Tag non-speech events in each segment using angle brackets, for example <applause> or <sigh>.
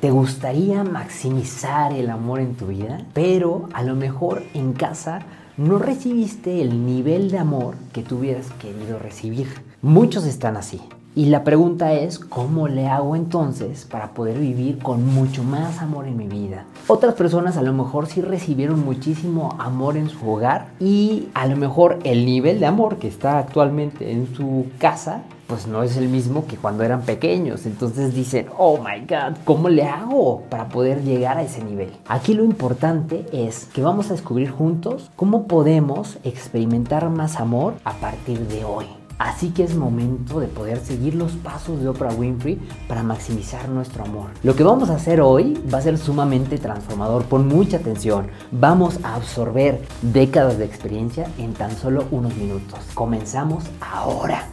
¿Te gustaría maximizar el amor en tu vida? Pero a lo mejor en casa no recibiste el nivel de amor que tú hubieras querido recibir. Muchos están así. Y la pregunta es, ¿cómo le hago entonces para poder vivir con mucho más amor en mi vida? Otras personas a lo mejor sí recibieron muchísimo amor en su hogar y a lo mejor el nivel de amor que está actualmente en su casa pues no es el mismo que cuando eran pequeños. Entonces dicen, oh my god, ¿cómo le hago para poder llegar a ese nivel? Aquí lo importante es que vamos a descubrir juntos cómo podemos experimentar más amor a partir de hoy. Así que es momento de poder seguir los pasos de Oprah Winfrey para maximizar nuestro amor. Lo que vamos a hacer hoy va a ser sumamente transformador. Pon mucha atención. Vamos a absorber décadas de experiencia en tan solo unos minutos. Comenzamos ahora.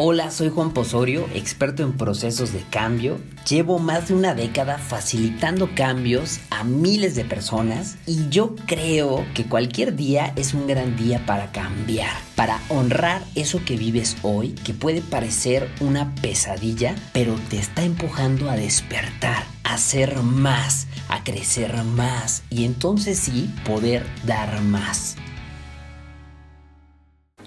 Hola, soy Juan Posorio, experto en procesos de cambio. Llevo más de una década facilitando cambios a miles de personas y yo creo que cualquier día es un gran día para cambiar, para honrar eso que vives hoy, que puede parecer una pesadilla, pero te está empujando a despertar, a ser más, a crecer más y entonces sí poder dar más.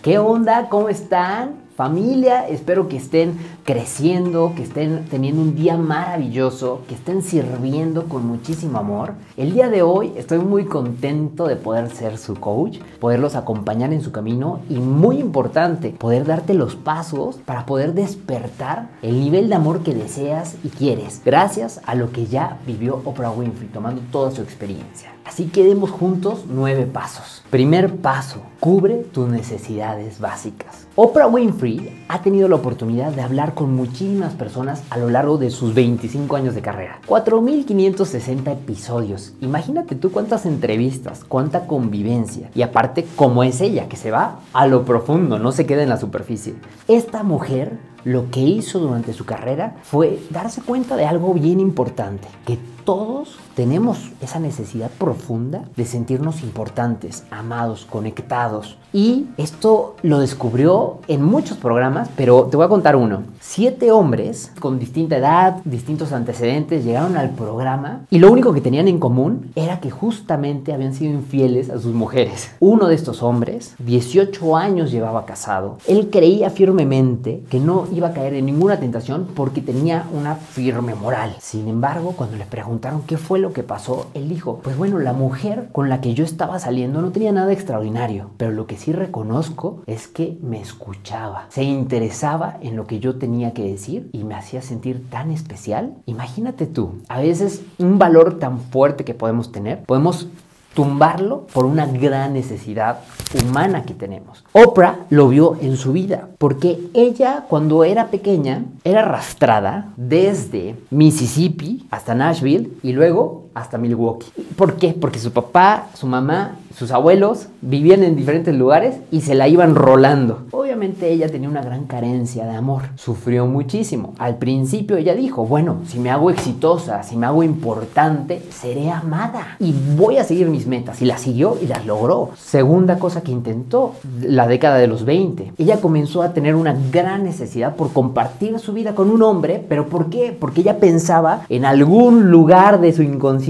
¿Qué onda? ¿Cómo están? Familia, espero que estén creciendo, que estén teniendo un día maravilloso, que estén sirviendo con muchísimo amor. El día de hoy estoy muy contento de poder ser su coach, poderlos acompañar en su camino y muy importante, poder darte los pasos para poder despertar el nivel de amor que deseas y quieres, gracias a lo que ya vivió Oprah Winfrey, tomando toda su experiencia. Así que demos juntos nueve pasos. Primer paso, cubre tus necesidades básicas. Oprah Winfrey ha tenido la oportunidad de hablar con muchísimas personas a lo largo de sus 25 años de carrera. 4.560 episodios. Imagínate tú cuántas entrevistas, cuánta convivencia. Y aparte, cómo es ella, que se va a lo profundo, no se queda en la superficie. Esta mujer lo que hizo durante su carrera fue darse cuenta de algo bien importante, que todos tenemos esa necesidad profunda de sentirnos importantes, amados, conectados. Y esto lo descubrió en muchos programas, pero te voy a contar uno. Siete hombres con distinta edad, distintos antecedentes, llegaron al programa y lo único que tenían en común era que justamente habían sido infieles a sus mujeres. Uno de estos hombres, 18 años llevaba casado. Él creía firmemente que no iba a caer en ninguna tentación porque tenía una firme moral. Sin embargo, cuando le preguntaron qué fue lo que pasó, él dijo, pues bueno, la mujer con la que yo estaba saliendo no tenía nada extraordinario, pero lo que sí reconozco es que me escuchaba, se interesaba en lo que yo tenía que decir y me hacía sentir tan especial. Imagínate tú, a veces un valor tan fuerte que podemos tener, podemos tumbarlo por una gran necesidad humana que tenemos. Oprah lo vio en su vida, porque ella cuando era pequeña era arrastrada desde Mississippi hasta Nashville y luego hasta Milwaukee. ¿Por qué? Porque su papá, su mamá, sus abuelos vivían en diferentes lugares y se la iban rolando. Obviamente ella tenía una gran carencia de amor, sufrió muchísimo. Al principio ella dijo, bueno, si me hago exitosa, si me hago importante, seré amada y voy a seguir mis metas. Y las siguió y las logró. Segunda cosa que intentó, la década de los 20. Ella comenzó a tener una gran necesidad por compartir su vida con un hombre, pero ¿por qué? Porque ella pensaba en algún lugar de su inconsciente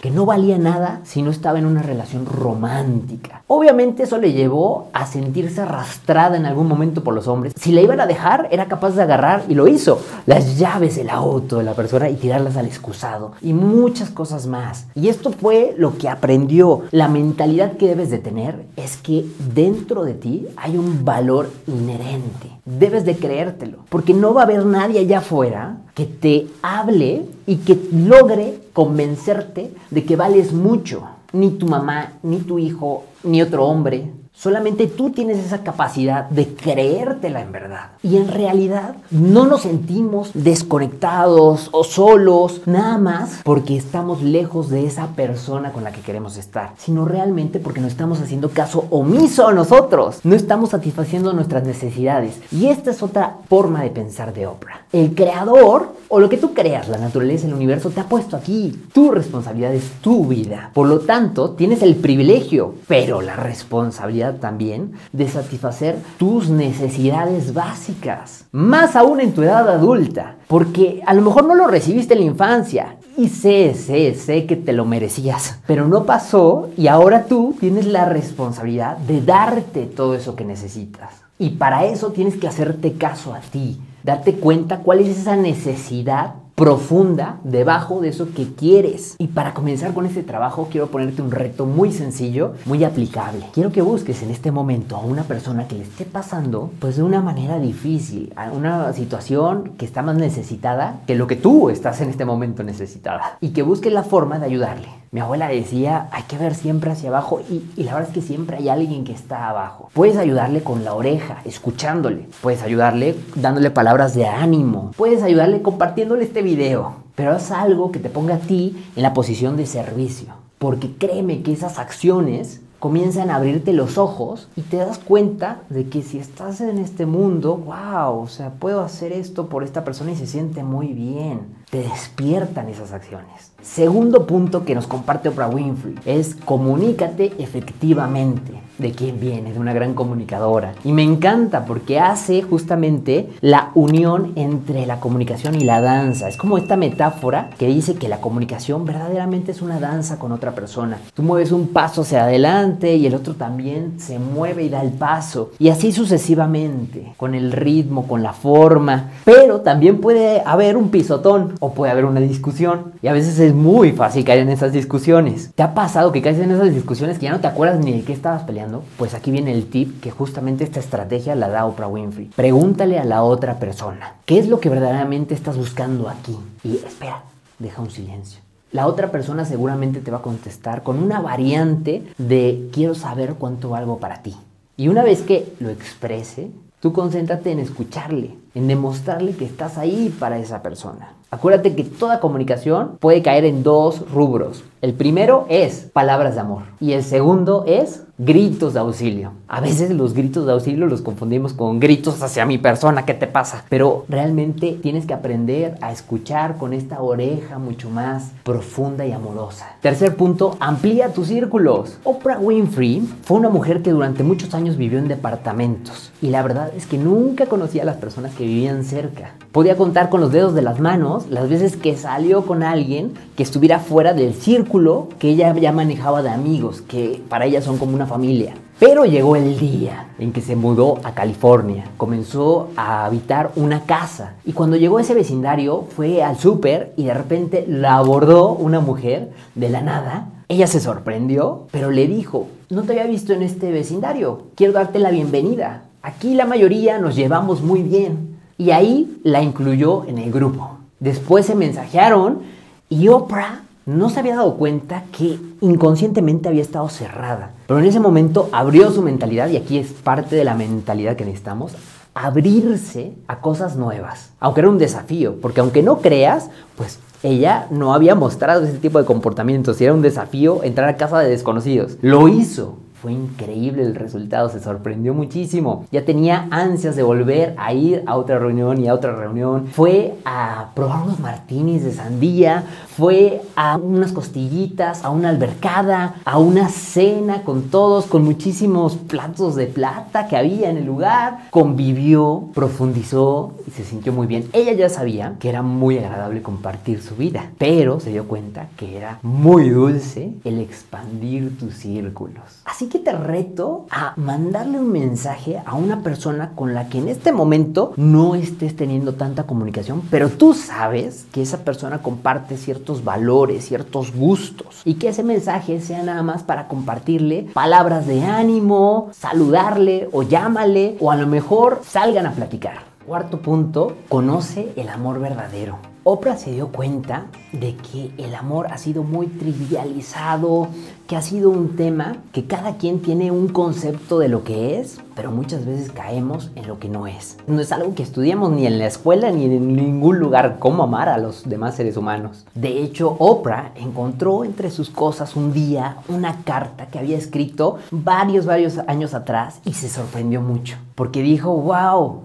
que no valía nada si no estaba en una relación romántica. Obviamente eso le llevó a sentirse arrastrada en algún momento por los hombres. Si la iban a dejar, era capaz de agarrar, y lo hizo, las llaves del auto de la persona y tirarlas al excusado. Y muchas cosas más. Y esto fue lo que aprendió. La mentalidad que debes de tener es que dentro de ti hay un valor inherente. Debes de creértelo. Porque no va a haber nadie allá afuera que te hable y que logre convencerte de que vales mucho. Ni tu mamá, ni tu hijo, ni otro hombre, Solamente tú tienes esa capacidad de creértela en verdad. Y en realidad no nos sentimos desconectados o solos, nada más porque estamos lejos de esa persona con la que queremos estar, sino realmente porque no estamos haciendo caso omiso a nosotros. No estamos satisfaciendo nuestras necesidades. Y esta es otra forma de pensar de Oprah. El creador o lo que tú creas, la naturaleza, el universo, te ha puesto aquí. Tu responsabilidad es tu vida. Por lo tanto, tienes el privilegio, pero la responsabilidad también de satisfacer tus necesidades básicas, más aún en tu edad adulta, porque a lo mejor no lo recibiste en la infancia y sé, sé, sé que te lo merecías, pero no pasó y ahora tú tienes la responsabilidad de darte todo eso que necesitas. Y para eso tienes que hacerte caso a ti, darte cuenta cuál es esa necesidad profunda debajo de eso que quieres. Y para comenzar con este trabajo quiero ponerte un reto muy sencillo, muy aplicable. Quiero que busques en este momento a una persona que le esté pasando pues de una manera difícil, a una situación que está más necesitada que lo que tú estás en este momento necesitada y que busques la forma de ayudarle. Mi abuela decía, hay que ver siempre hacia abajo y, la verdad es que siempre hay alguien que está abajo. Puedes ayudarle con la oreja, escuchándole. Puedes ayudarle dándole palabras de ánimo. Puedes ayudarle compartiéndole este video. Pero haz algo que te ponga a ti en la posición de servicio. Porque créeme que esas acciones comienzan a abrirte los ojos y te das cuenta de que si estás en este mundo, wow, o sea, puedo hacer esto por esta persona y se siente muy bien. Te despiertan esas acciones. Segundo punto que nos comparte Oprah Winfrey es comunícate efectivamente de quién viene, de una gran comunicadora. Y me encanta porque hace justamente la unión entre la comunicación y la danza. Es como esta metáfora que dice que la comunicación verdaderamente es una danza con otra persona. Tú mueves un paso hacia adelante y el otro también se mueve y da el paso. Y así sucesivamente, con el ritmo, con la forma. Pero también puede haber un pisotón o puede haber una discusión. Y a veces es muy fácil caer en esas discusiones. ¿Te ha pasado que caes en esas discusiones que ya no te acuerdas ni de qué estabas peleando? Pues aquí viene el tip que justamente esta estrategia la da Oprah Winfrey. Pregúntale a la otra persona, ¿qué es lo que verdaderamente estás buscando aquí? Y espera, deja un silencio. La otra persona seguramente te va a contestar con una variante de quiero saber cuánto valgo para ti. Y una vez que lo exprese, tú concéntrate en escucharle, en demostrarle que estás ahí para esa persona. Acuérdate que toda comunicación puede caer en dos rubros. El primero es palabras de amor y el segundo es gritos de auxilio. A veces los gritos de auxilio los confundimos con gritos hacia mi persona, ¿qué te pasa? Pero realmente tienes que aprender a escuchar con esta oreja mucho más profunda y amorosa. Tercer punto, amplía tus círculos. Oprah Winfrey fue una mujer que durante muchos años vivió en departamentos y la verdad es que nunca conocía a las personas que vivían cerca. Podía contar con los dedos de las manos las veces que salió con alguien que estuviera fuera del círculo que ella ya manejaba de amigos, que para ella son como una familia. Pero llegó el día en que se mudó a California, comenzó a habitar una casa y cuando llegó a ese vecindario fue al súper y de repente la abordó una mujer de la nada. Ella se sorprendió, pero le dijo, no te había visto en este vecindario, quiero darte la bienvenida. Aquí la mayoría nos llevamos muy bien. Y ahí la incluyó en el grupo. Después se mensajearon y Oprah no se había dado cuenta que inconscientemente había estado cerrada. Pero en ese momento abrió su mentalidad, y aquí es parte de la mentalidad que necesitamos, abrirse a cosas nuevas. Aunque era un desafío, porque aunque no creas, pues ella no había mostrado ese tipo de comportamientos y era un desafío entrar a casa de desconocidos. Lo hizo. Fue increíble el resultado, se sorprendió muchísimo. Ya tenía ansias de volver a ir a otra reunión y a otra reunión. Fue a probar unos martinis de sandía, fue a unas costillitas, a una albercada, a una cena con todos, con muchísimos platos de plata que había en el lugar. Convivió, profundizó y se sintió muy bien. Ella ya sabía que era muy agradable compartir su vida, pero se dio cuenta que era muy dulce el expandir tus círculos. Así que te reto a mandarle un mensaje a una persona con la que en este momento no estés teniendo tanta comunicación, pero tú sabes que esa persona comparte ciertos valores, ciertos gustos y que ese mensaje sea nada más para compartirle palabras de ánimo, saludarle o llámale o a lo mejor salgan a platicar. Cuarto punto, conoce el amor verdadero. Oprah se dio cuenta de que el amor ha sido muy trivializado, que ha sido un tema que cada quien tiene un concepto de lo que es, pero muchas veces caemos en lo que no es. No es algo que estudiamos ni en la escuela ni en ningún lugar cómo amar a los demás seres humanos. De hecho, Oprah encontró entre sus cosas un día una carta que había escrito varios, varios años atrás y se sorprendió mucho, porque dijo, wow,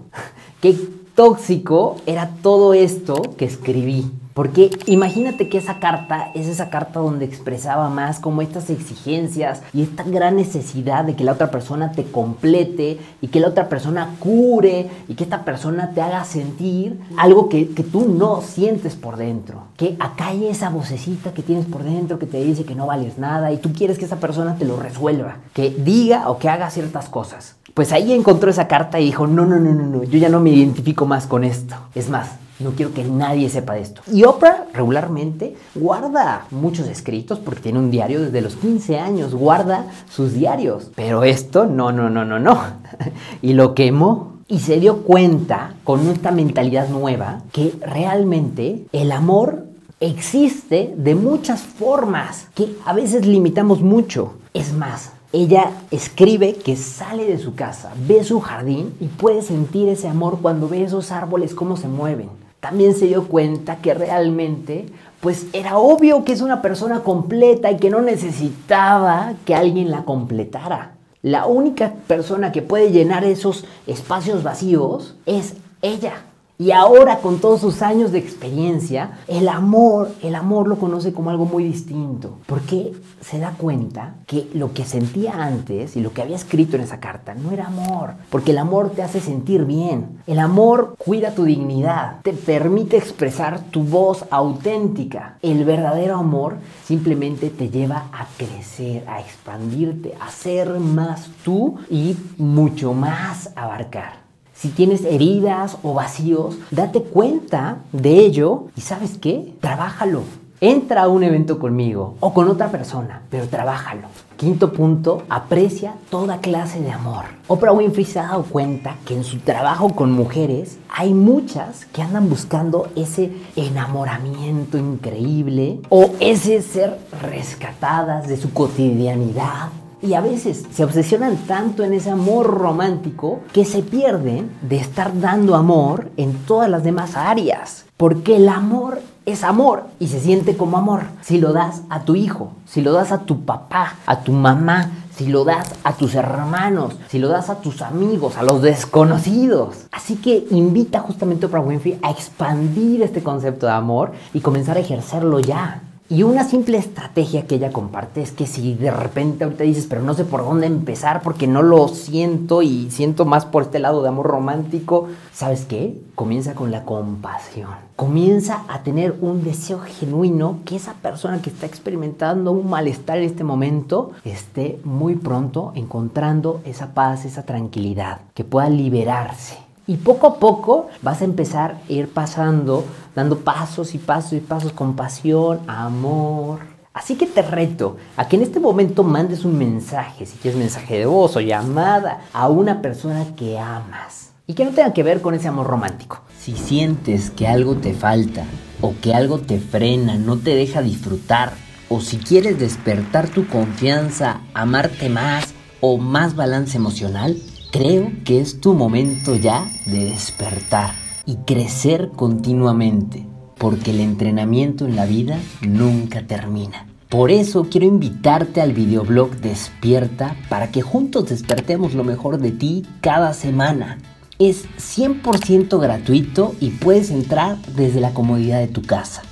qué tóxico era todo esto que escribí. Porque imagínate que esa carta es esa carta donde expresaba más como estas exigencias y esta gran necesidad de que la otra persona te complete y que la otra persona cure y que esta persona te haga sentir algo que, que tú no sientes por dentro. Que hay esa vocecita que tienes por dentro que te dice que no vales nada y tú quieres que esa persona te lo resuelva, que diga o que haga ciertas cosas. Pues ahí encontró esa carta y dijo, no, no, no, no, no, yo ya no me identifico más con esto. Es más, no quiero que nadie sepa de esto. Y Oprah regularmente guarda muchos escritos porque tiene un diario desde los 15 años, guarda sus diarios. Pero esto no, no, no, no, no. <laughs> y lo quemó. Y se dio cuenta con esta mentalidad nueva que realmente el amor existe de muchas formas que a veces limitamos mucho. Es más, ella escribe que sale de su casa, ve su jardín y puede sentir ese amor cuando ve esos árboles cómo se mueven. También se dio cuenta que realmente pues era obvio que es una persona completa y que no necesitaba que alguien la completara. La única persona que puede llenar esos espacios vacíos es ella. Y ahora con todos sus años de experiencia, el amor, el amor lo conoce como algo muy distinto, porque se da cuenta que lo que sentía antes y lo que había escrito en esa carta no era amor, porque el amor te hace sentir bien. El amor cuida tu dignidad, te permite expresar tu voz auténtica. El verdadero amor simplemente te lleva a crecer, a expandirte, a ser más tú y mucho más abarcar. Si tienes heridas o vacíos, date cuenta de ello y sabes qué, trabájalo. Entra a un evento conmigo o con otra persona, pero trabájalo. Quinto punto, aprecia toda clase de amor. Oprah Winfrey se ha dado cuenta que en su trabajo con mujeres hay muchas que andan buscando ese enamoramiento increíble o ese ser rescatadas de su cotidianidad y a veces se obsesionan tanto en ese amor romántico que se pierden de estar dando amor en todas las demás áreas. Porque el amor es amor y se siente como amor. Si lo das a tu hijo, si lo das a tu papá, a tu mamá, si lo das a tus hermanos, si lo das a tus amigos, a los desconocidos. Así que invita justamente a Oprah Winfrey a expandir este concepto de amor y comenzar a ejercerlo ya. Y una simple estrategia que ella comparte es que si de repente ahorita dices, pero no sé por dónde empezar porque no lo siento y siento más por este lado de amor romántico, ¿sabes qué? Comienza con la compasión. Comienza a tener un deseo genuino que esa persona que está experimentando un malestar en este momento esté muy pronto encontrando esa paz, esa tranquilidad, que pueda liberarse. Y poco a poco vas a empezar a ir pasando, dando pasos y pasos y pasos con pasión, amor. Así que te reto a que en este momento mandes un mensaje, si quieres mensaje de voz o llamada, a una persona que amas. Y que no tenga que ver con ese amor romántico. Si sientes que algo te falta o que algo te frena, no te deja disfrutar, o si quieres despertar tu confianza, amarte más o más balance emocional, Creo que es tu momento ya de despertar y crecer continuamente, porque el entrenamiento en la vida nunca termina. Por eso quiero invitarte al videoblog Despierta para que juntos despertemos lo mejor de ti cada semana. Es 100% gratuito y puedes entrar desde la comodidad de tu casa.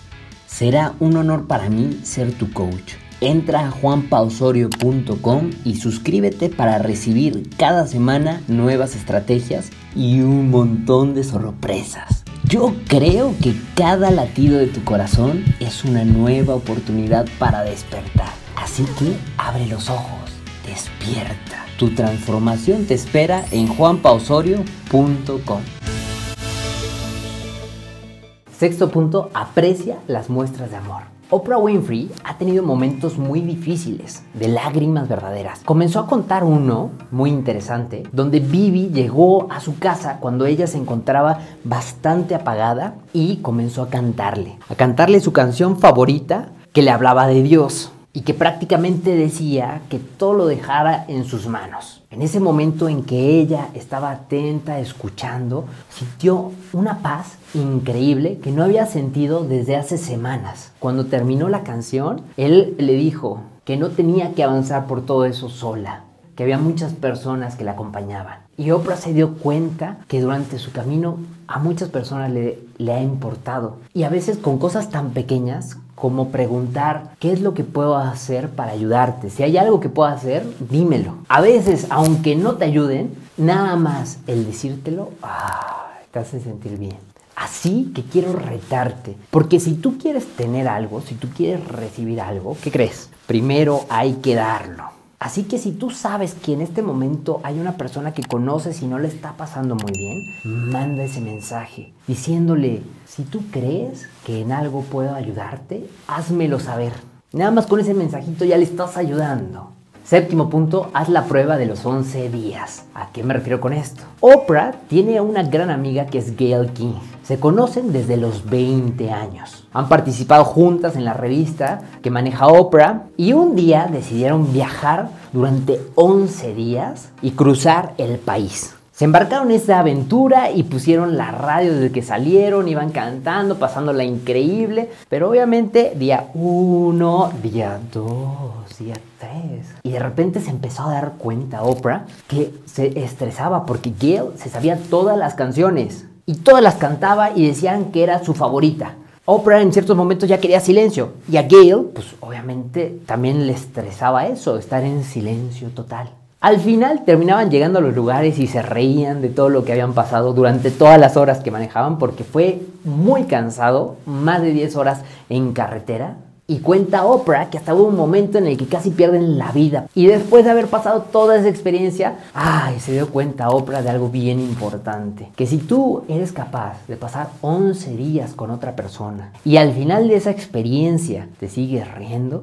Será un honor para mí ser tu coach. Entra a juanpausorio.com y suscríbete para recibir cada semana nuevas estrategias y un montón de sorpresas. Yo creo que cada latido de tu corazón es una nueva oportunidad para despertar. Así que abre los ojos, despierta. Tu transformación te espera en juanpausorio.com. Sexto punto, aprecia las muestras de amor. Oprah Winfrey ha tenido momentos muy difíciles, de lágrimas verdaderas. Comenzó a contar uno muy interesante, donde Bibi llegó a su casa cuando ella se encontraba bastante apagada y comenzó a cantarle, a cantarle su canción favorita que le hablaba de Dios y que prácticamente decía que todo lo dejara en sus manos. En ese momento en que ella estaba atenta, escuchando, sintió una paz increíble que no había sentido desde hace semanas. Cuando terminó la canción, él le dijo que no tenía que avanzar por todo eso sola, que había muchas personas que la acompañaban. Y Oprah se dio cuenta que durante su camino a muchas personas le, le ha importado. Y a veces con cosas tan pequeñas como preguntar qué es lo que puedo hacer para ayudarte. Si hay algo que puedo hacer, dímelo. A veces, aunque no te ayuden, nada más el decírtelo, te hace sentir bien. Así que quiero retarte, porque si tú quieres tener algo, si tú quieres recibir algo, ¿qué crees? Primero hay que darlo. Así que si tú sabes que en este momento hay una persona que conoces y no le está pasando muy bien, manda ese mensaje diciéndole, si tú crees que en algo puedo ayudarte, házmelo saber. Nada más con ese mensajito ya le estás ayudando. Séptimo punto, haz la prueba de los 11 días. ¿A qué me refiero con esto? Oprah tiene una gran amiga que es Gail King. Se conocen desde los 20 años. Han participado juntas en la revista que maneja Oprah y un día decidieron viajar durante 11 días y cruzar el país. Se embarcaron en esa aventura y pusieron la radio desde que salieron, iban cantando, pasándola increíble, pero obviamente día 1, día 2, día 3. Y de repente se empezó a dar cuenta Oprah que se estresaba porque Gail se sabía todas las canciones y todas las cantaba y decían que era su favorita. Oprah en ciertos momentos ya quería silencio y a Gail, pues obviamente también le estresaba eso, estar en silencio total. Al final terminaban llegando a los lugares y se reían de todo lo que habían pasado durante todas las horas que manejaban porque fue muy cansado, más de 10 horas en carretera. Y cuenta Oprah que hasta hubo un momento en el que casi pierden la vida. Y después de haber pasado toda esa experiencia, ay, se dio cuenta Oprah de algo bien importante. Que si tú eres capaz de pasar 11 días con otra persona y al final de esa experiencia te sigues riendo,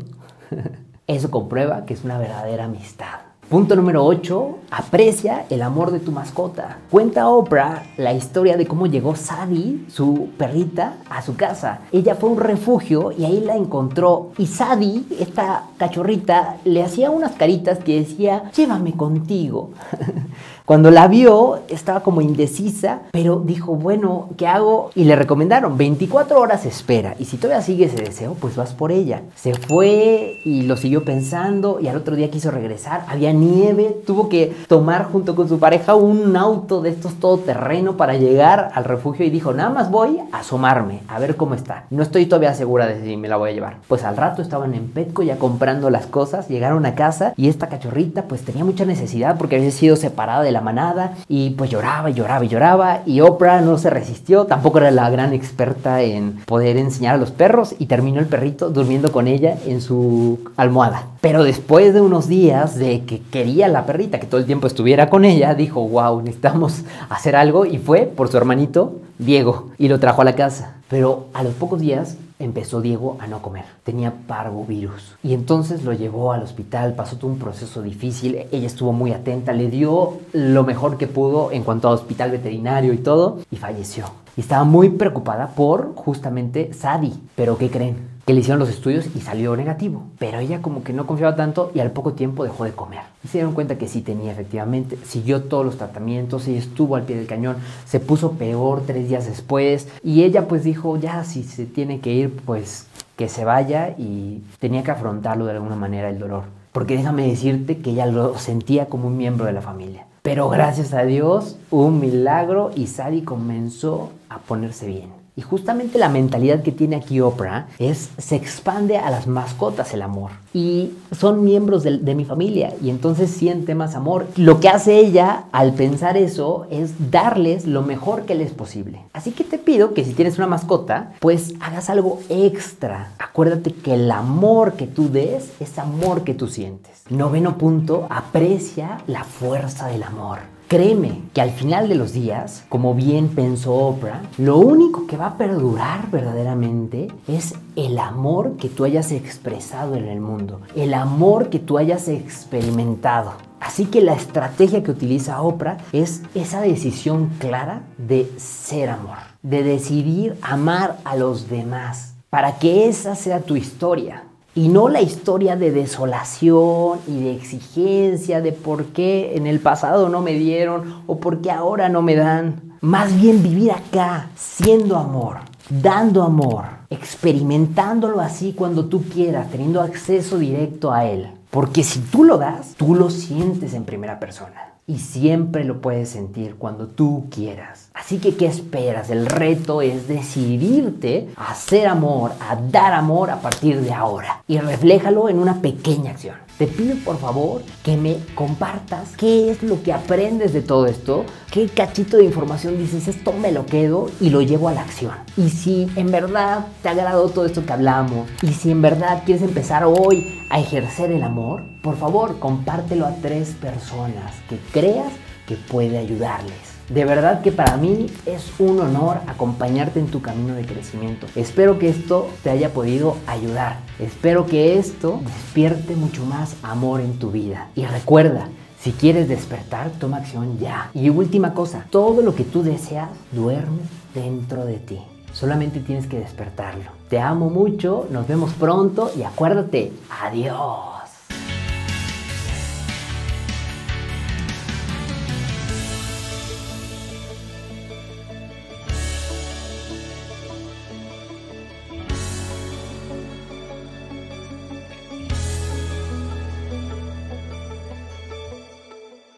<laughs> eso comprueba que es una verdadera amistad. Punto número 8. Aprecia el amor de tu mascota. Cuenta Oprah la historia de cómo llegó Sadie, su perrita, a su casa. Ella fue a un refugio y ahí la encontró. Y Sadie, esta cachorrita, le hacía unas caritas que decía, llévame contigo. <laughs> Cuando la vio, estaba como indecisa, pero dijo, bueno, ¿qué hago? Y le recomendaron, 24 horas espera. Y si todavía sigue ese deseo, pues vas por ella. Se fue y lo siguió pensando y al otro día quiso regresar. Había nieve, tuvo que tomar junto con su pareja un auto de estos todoterreno para llegar al refugio y dijo, nada más voy a asomarme, a ver cómo está. No estoy todavía segura de si me la voy a llevar. Pues al rato estaban en Petco ya comprando las cosas, llegaron a casa y esta cachorrita pues tenía mucha necesidad porque había sido separada de la manada y pues lloraba y lloraba y lloraba y Oprah no se resistió, tampoco era la gran experta en poder enseñar a los perros y terminó el perrito durmiendo con ella en su almohada. Pero después de unos días de que quería la perrita que todo el tiempo estuviera con ella, dijo, wow, necesitamos hacer algo y fue por su hermanito Diego y lo trajo a la casa. Pero a los pocos días empezó Diego a no comer. Tenía parvovirus. Y entonces lo llevó al hospital, pasó todo un proceso difícil. Ella estuvo muy atenta, le dio lo mejor que pudo en cuanto a hospital veterinario y todo, y falleció. Y estaba muy preocupada por justamente Sadie. Pero ¿qué creen? Que le hicieron los estudios y salió negativo. Pero ella como que no confiaba tanto y al poco tiempo dejó de comer. Y se dieron cuenta que sí tenía efectivamente, siguió todos los tratamientos y estuvo al pie del cañón, se puso peor tres días después y ella pues dijo, ya si se tiene que ir pues que se vaya y tenía que afrontarlo de alguna manera el dolor. Porque déjame decirte que ella lo sentía como un miembro de la familia. Pero gracias a Dios, un milagro y Sadie comenzó a ponerse bien. Y justamente la mentalidad que tiene aquí Oprah es, se expande a las mascotas el amor. Y son miembros de, mi familia y entonces siente más amor. Lo que hace ella al pensar eso es darles lo mejor que les es posible. Así que te pido que si tienes una mascota, pues hagas algo extra. Acuérdate que el amor que tú des es amor que tú sientes. Noveno punto, aprecia la fuerza del amor. Créeme que al final de los días, como bien pensó Oprah, lo único que va a perdurar verdaderamente es el amor que tú hayas expresado en el mundo, el amor que tú hayas experimentado. Así que la estrategia que utiliza Oprah es esa decisión clara de ser amor, de decidir amar a los demás, para que esa sea tu historia y no la historia de desolación y de exigencia de por qué en el pasado no me dieron o por qué ahora no me dan. Más bien vivir acá siendo amor, dando amor, experimentándolo así cuando tú quieras, teniendo acceso directo a él. Porque si tú lo das, tú lo sientes en primera persona. Y siempre lo puedes sentir cuando tú quieras. Así que, ¿qué esperas? El reto es decidirte a hacer amor, a dar amor a partir de ahora. Y refléjalo en una pequeña acción. Te pido por favor que me compartas qué es lo que aprendes de todo esto, qué cachito de información dices, esto me lo quedo y lo llevo a la acción. Y si en verdad te ha agradado todo esto que hablamos, y si en verdad quieres empezar hoy a ejercer el amor, por favor compártelo a tres personas que creas que puede ayudarles. De verdad que para mí es un honor acompañarte en tu camino de crecimiento. Espero que esto te haya podido ayudar. Espero que esto despierte mucho más amor en tu vida. Y recuerda, si quieres despertar, toma acción ya. Y última cosa, todo lo que tú deseas duerme dentro de ti. Solamente tienes que despertarlo. Te amo mucho, nos vemos pronto y acuérdate, adiós.